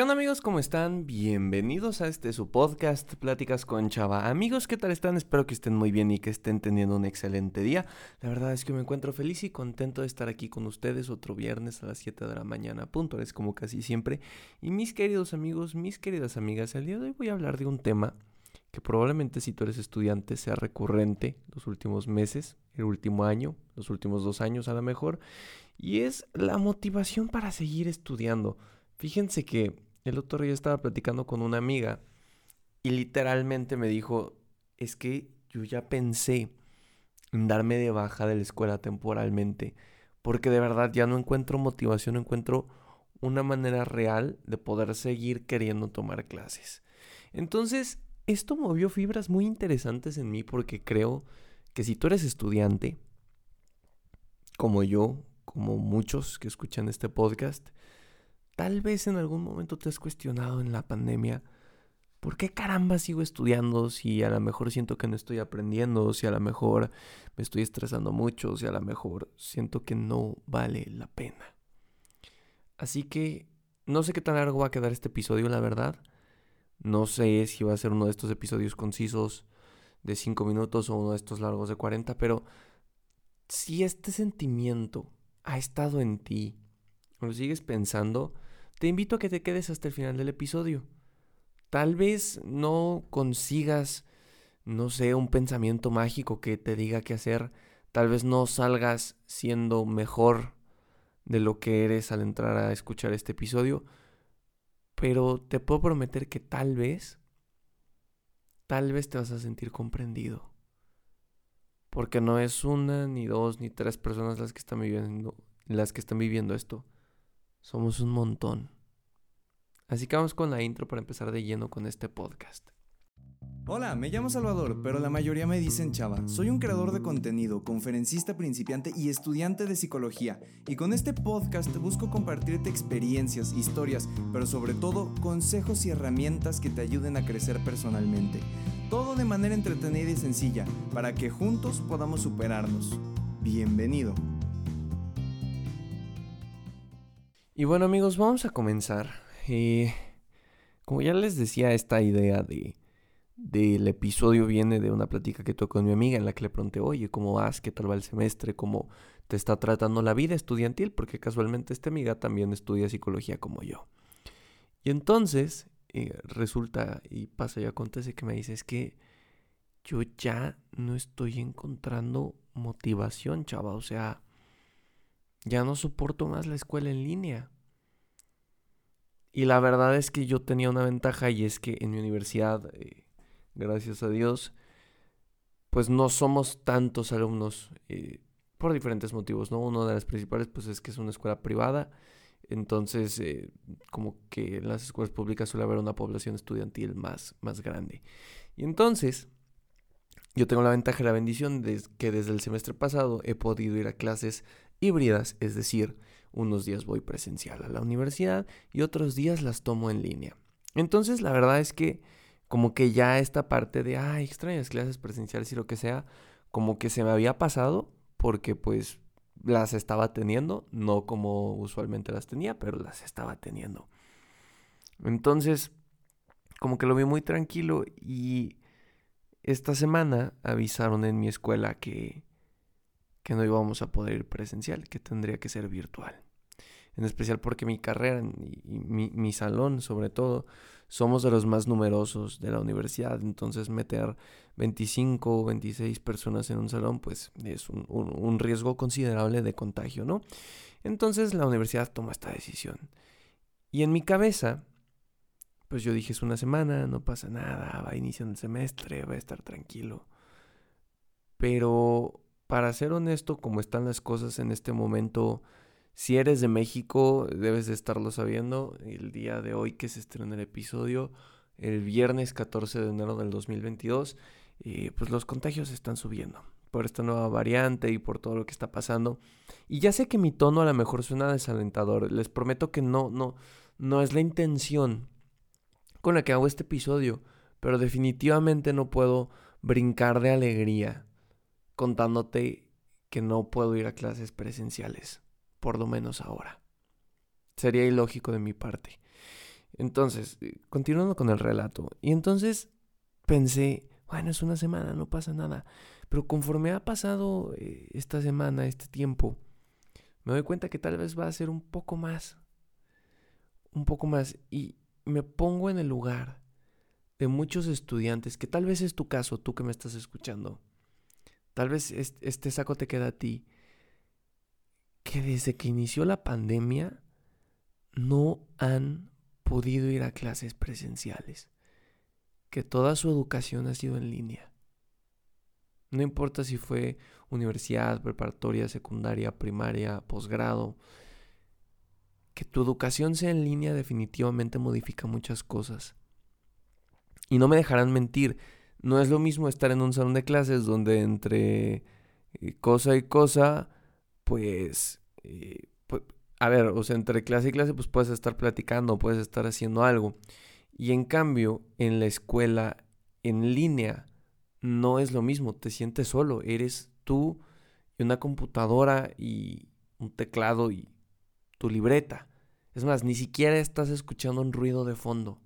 ¿Qué amigos? ¿Cómo están? Bienvenidos a este su podcast Pláticas con Chava. Amigos, ¿qué tal están? Espero que estén muy bien y que estén teniendo un excelente día. La verdad es que me encuentro feliz y contento de estar aquí con ustedes otro viernes a las 7 de la mañana, puntuales como casi siempre. Y mis queridos amigos, mis queridas amigas, el día de hoy voy a hablar de un tema que probablemente si tú eres estudiante sea recurrente los últimos meses, el último año, los últimos dos años a lo mejor, y es la motivación para seguir estudiando. Fíjense que el otro día estaba platicando con una amiga y literalmente me dijo, es que yo ya pensé en darme de baja de la escuela temporalmente, porque de verdad ya no encuentro motivación, no encuentro una manera real de poder seguir queriendo tomar clases. Entonces, esto movió fibras muy interesantes en mí porque creo que si tú eres estudiante, como yo, como muchos que escuchan este podcast, Tal vez en algún momento te has cuestionado en la pandemia, ¿por qué caramba sigo estudiando si a lo mejor siento que no estoy aprendiendo, si a lo mejor me estoy estresando mucho, si a lo mejor siento que no vale la pena? Así que no sé qué tan largo va a quedar este episodio, la verdad. No sé si va a ser uno de estos episodios concisos de 5 minutos o uno de estos largos de 40, pero si este sentimiento ha estado en ti, lo sigues pensando, te invito a que te quedes hasta el final del episodio. Tal vez no consigas, no sé, un pensamiento mágico que te diga qué hacer. Tal vez no salgas siendo mejor de lo que eres al entrar a escuchar este episodio. Pero te puedo prometer que tal vez, tal vez te vas a sentir comprendido. Porque no es una, ni dos, ni tres personas las que están viviendo, las que están viviendo esto. Somos un montón. Así que vamos con la intro para empezar de lleno con este podcast. Hola, me llamo Salvador, pero la mayoría me dicen Chava. Soy un creador de contenido, conferencista principiante y estudiante de psicología. Y con este podcast busco compartirte experiencias, historias, pero sobre todo consejos y herramientas que te ayuden a crecer personalmente. Todo de manera entretenida y sencilla, para que juntos podamos superarnos. Bienvenido. Y bueno amigos, vamos a comenzar. Eh, como ya les decía, esta idea de del episodio viene de una plática que tuve con mi amiga en la que le pregunté, oye, ¿cómo vas? ¿Qué tal va el semestre? ¿Cómo te está tratando la vida estudiantil? Porque casualmente esta amiga también estudia psicología como yo. Y entonces eh, resulta y pasa y acontece que me dice, es que yo ya no estoy encontrando motivación, chava. O sea, ya no soporto más la escuela en línea. Y la verdad es que yo tenía una ventaja y es que en mi universidad, eh, gracias a Dios, pues no somos tantos alumnos eh, por diferentes motivos, ¿no? Uno de las principales pues es que es una escuela privada, entonces eh, como que en las escuelas públicas suele haber una población estudiantil más, más grande. Y entonces yo tengo la ventaja y la bendición de que desde el semestre pasado he podido ir a clases híbridas, es decir, unos días voy presencial a la universidad y otros días las tomo en línea. Entonces, la verdad es que como que ya esta parte de, ay, extrañas clases presenciales y lo que sea, como que se me había pasado porque pues las estaba teniendo, no como usualmente las tenía, pero las estaba teniendo. Entonces, como que lo vi muy tranquilo y esta semana avisaron en mi escuela que que no íbamos a poder ir presencial, que tendría que ser virtual. En especial porque mi carrera y mi, salón, sobre todo, somos de los más numerosos de la universidad. Entonces, meter 25 o 26 personas en un salón, pues es un, un riesgo considerable de contagio, ¿no? Entonces, la universidad toma esta decisión. Y en mi cabeza, pues yo dije, es una semana, no pasa nada, va iniciando el semestre, va a estar tranquilo. Pero para ser honesto, como están las cosas en este momento, si eres de México, debes de estarlo sabiendo. El día de hoy que se estrena el episodio, el viernes 14 de enero del 2022, eh, pues los contagios están subiendo por esta nueva variante y por todo lo que está pasando. Y ya sé que mi tono a lo mejor suena desalentador. Les prometo que no, no, no es la intención con la que hago este episodio. Pero definitivamente no puedo brincar de alegría contándote que no puedo ir a clases presenciales, por lo menos ahora. Sería ilógico de mi parte. Entonces, eh, continuando con el relato. Y entonces pensé, bueno, es una semana, no pasa nada. Pero conforme ha pasado eh, esta semana, este tiempo, me doy cuenta que tal vez va a ser un poco más. Un poco más. Y me pongo en el lugar de muchos estudiantes, que tal vez es tu caso, tú que me estás escuchando. Tal vez este saco te queda a ti. Que desde que inició la pandemia no han podido ir a clases presenciales. Que toda su educación ha sido en línea. No importa si fue universidad, preparatoria, secundaria, primaria, posgrado. Que tu educación sea en línea definitivamente modifica muchas cosas. Y no me dejarán mentir, no es lo mismo estar en un salón de clases donde entre eh, cosa y cosa, pues, eh, pues, a ver, o sea, entre clase y clase, pues puedes estar platicando, puedes estar haciendo algo. Y en cambio, en la escuela, en línea, no es lo mismo, te sientes solo, eres tú y una computadora y un teclado y tu libreta. Es más, ni siquiera estás escuchando un ruido de fondo.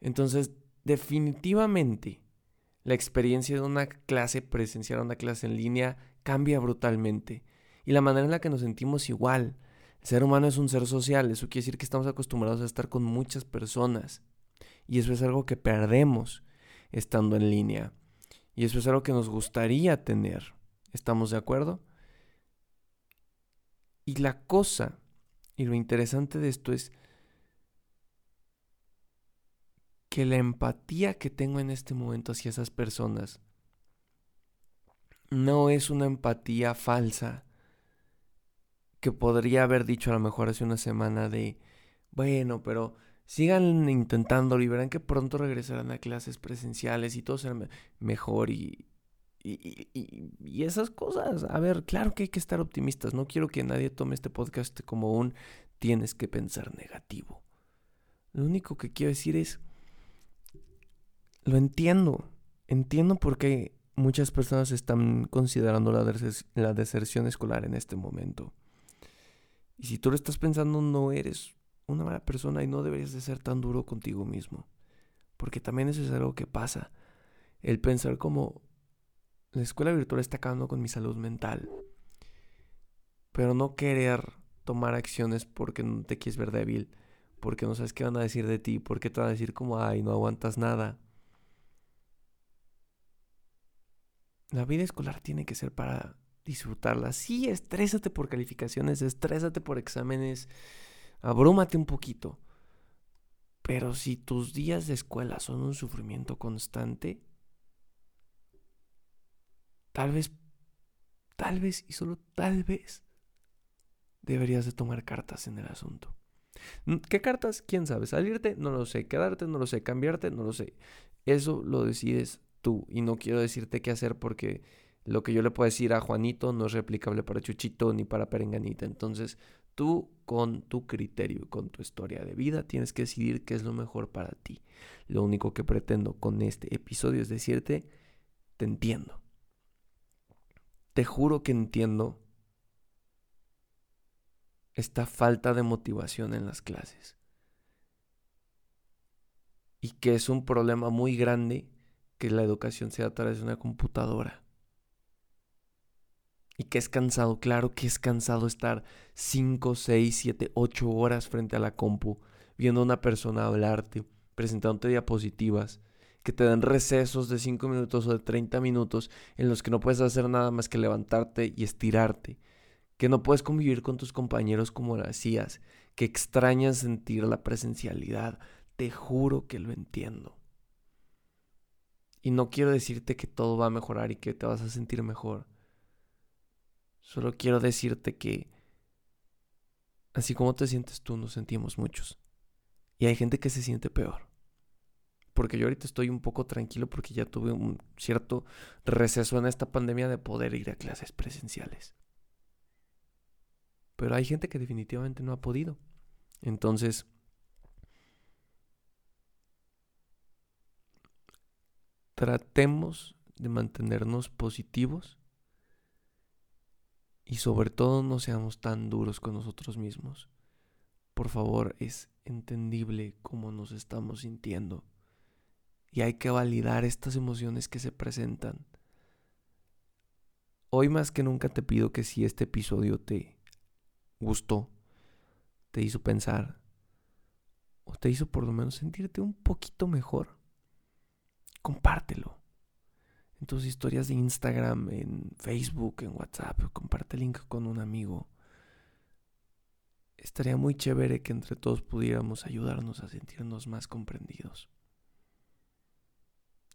Entonces, definitivamente, la experiencia de una clase presencial a una clase en línea cambia brutalmente. Y la manera en la que nos sentimos igual. El ser humano es un ser social, eso quiere decir que estamos acostumbrados a estar con muchas personas. Y eso es algo que perdemos estando en línea. Y eso es algo que nos gustaría tener. ¿Estamos de acuerdo? Y la cosa, y lo interesante de esto es que la empatía que tengo en este momento hacia esas personas no es una empatía falsa que podría haber dicho a lo mejor hace una semana de, bueno, pero sigan intentándolo y verán que pronto regresarán a clases presenciales y todo será mejor y, y, y, esas cosas. A ver, claro que hay que estar optimistas. No quiero que nadie tome este podcast como un tienes que pensar negativo. Lo único que quiero decir es, lo entiendo. Entiendo por qué muchas personas están considerando la, deserción escolar en este momento. Y si tú lo estás pensando, no eres una mala persona y no deberías de ser tan duro contigo mismo. Porque también eso es algo que pasa. El pensar como la escuela virtual está acabando con mi salud mental. Pero no querer tomar acciones porque no te quieres ver débil, porque no sabes qué van a decir de ti, porque te van a decir como, ay, no aguantas nada. La vida escolar tiene que ser para disfrutarla. Sí, estrésate por calificaciones, estrésate por exámenes, abrúmate un poquito. Pero si tus días de escuela son un sufrimiento constante, tal vez, tal vez y solo tal vez deberías de tomar cartas en el asunto. Mm, ¿Qué cartas? ¿Quién sabe? ¿Salirte? No lo sé. ¿Quedarte? No lo sé. ¿Cambiarte? No lo sé. Eso lo decides tú. Y no quiero decirte qué hacer porque lo que yo le puedo decir a Juanito no es replicable para Chuchito ni para Perenganita. Entonces, tú con tu criterio, y con tu historia de vida, tienes que decidir qué es lo mejor para ti. Lo único que pretendo con este episodio es decirte, te entiendo. Te juro que entiendo esta falta de motivación en las clases. Y que es un problema muy grande que la educación sea a través de una computadora. Y que es cansado, claro que es cansado estar 5, 6, 7, 8 horas frente a la compu, viendo a una persona hablarte, presentándote diapositivas, que te dan recesos de 5 minutos o de 30 minutos en los que no puedes hacer nada más que levantarte y estirarte, que no puedes convivir con tus compañeros como lo hacías, que extrañas sentir la presencialidad. Te juro que lo entiendo. Y no quiero decirte que todo va a mejorar y que te vas a sentir mejor. Solo quiero decirte que así como te sientes tú, nos sentimos muchos. Y hay gente que se siente peor. Porque yo ahorita estoy un poco tranquilo porque ya tuve un cierto receso en esta pandemia de poder ir a clases presenciales. Pero hay gente que definitivamente no ha podido. Entonces, tratemos de mantenernos positivos y sobre todo no seamos tan duros con nosotros mismos. Por favor, es entendible cómo nos estamos sintiendo. Y hay que validar estas emociones que se presentan. Hoy más que nunca te pido que si este episodio te gustó, te hizo pensar, o te hizo por lo menos sentirte un poquito mejor, En tus historias de Instagram, en Facebook, en WhatsApp, comparte el link con un amigo. Estaría muy chévere que entre todos pudiéramos ayudarnos a sentirnos más comprendidos.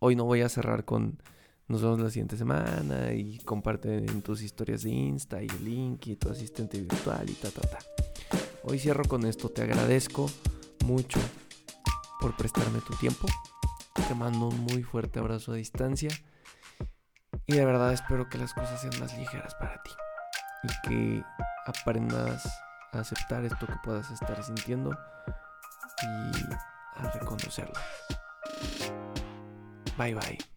Hoy no voy a cerrar con nos vemos la siguiente semana y comparte en tus historias de Insta y el link y tu asistente virtual y ta ta ta. Hoy cierro con esto, te agradezco mucho por prestarme tu tiempo. Te mando un muy fuerte abrazo a distancia. Y de verdad espero que las cosas sean más ligeras para ti. Y que aprendas a aceptar esto que puedas estar sintiendo y a reconocerlo. Bye bye.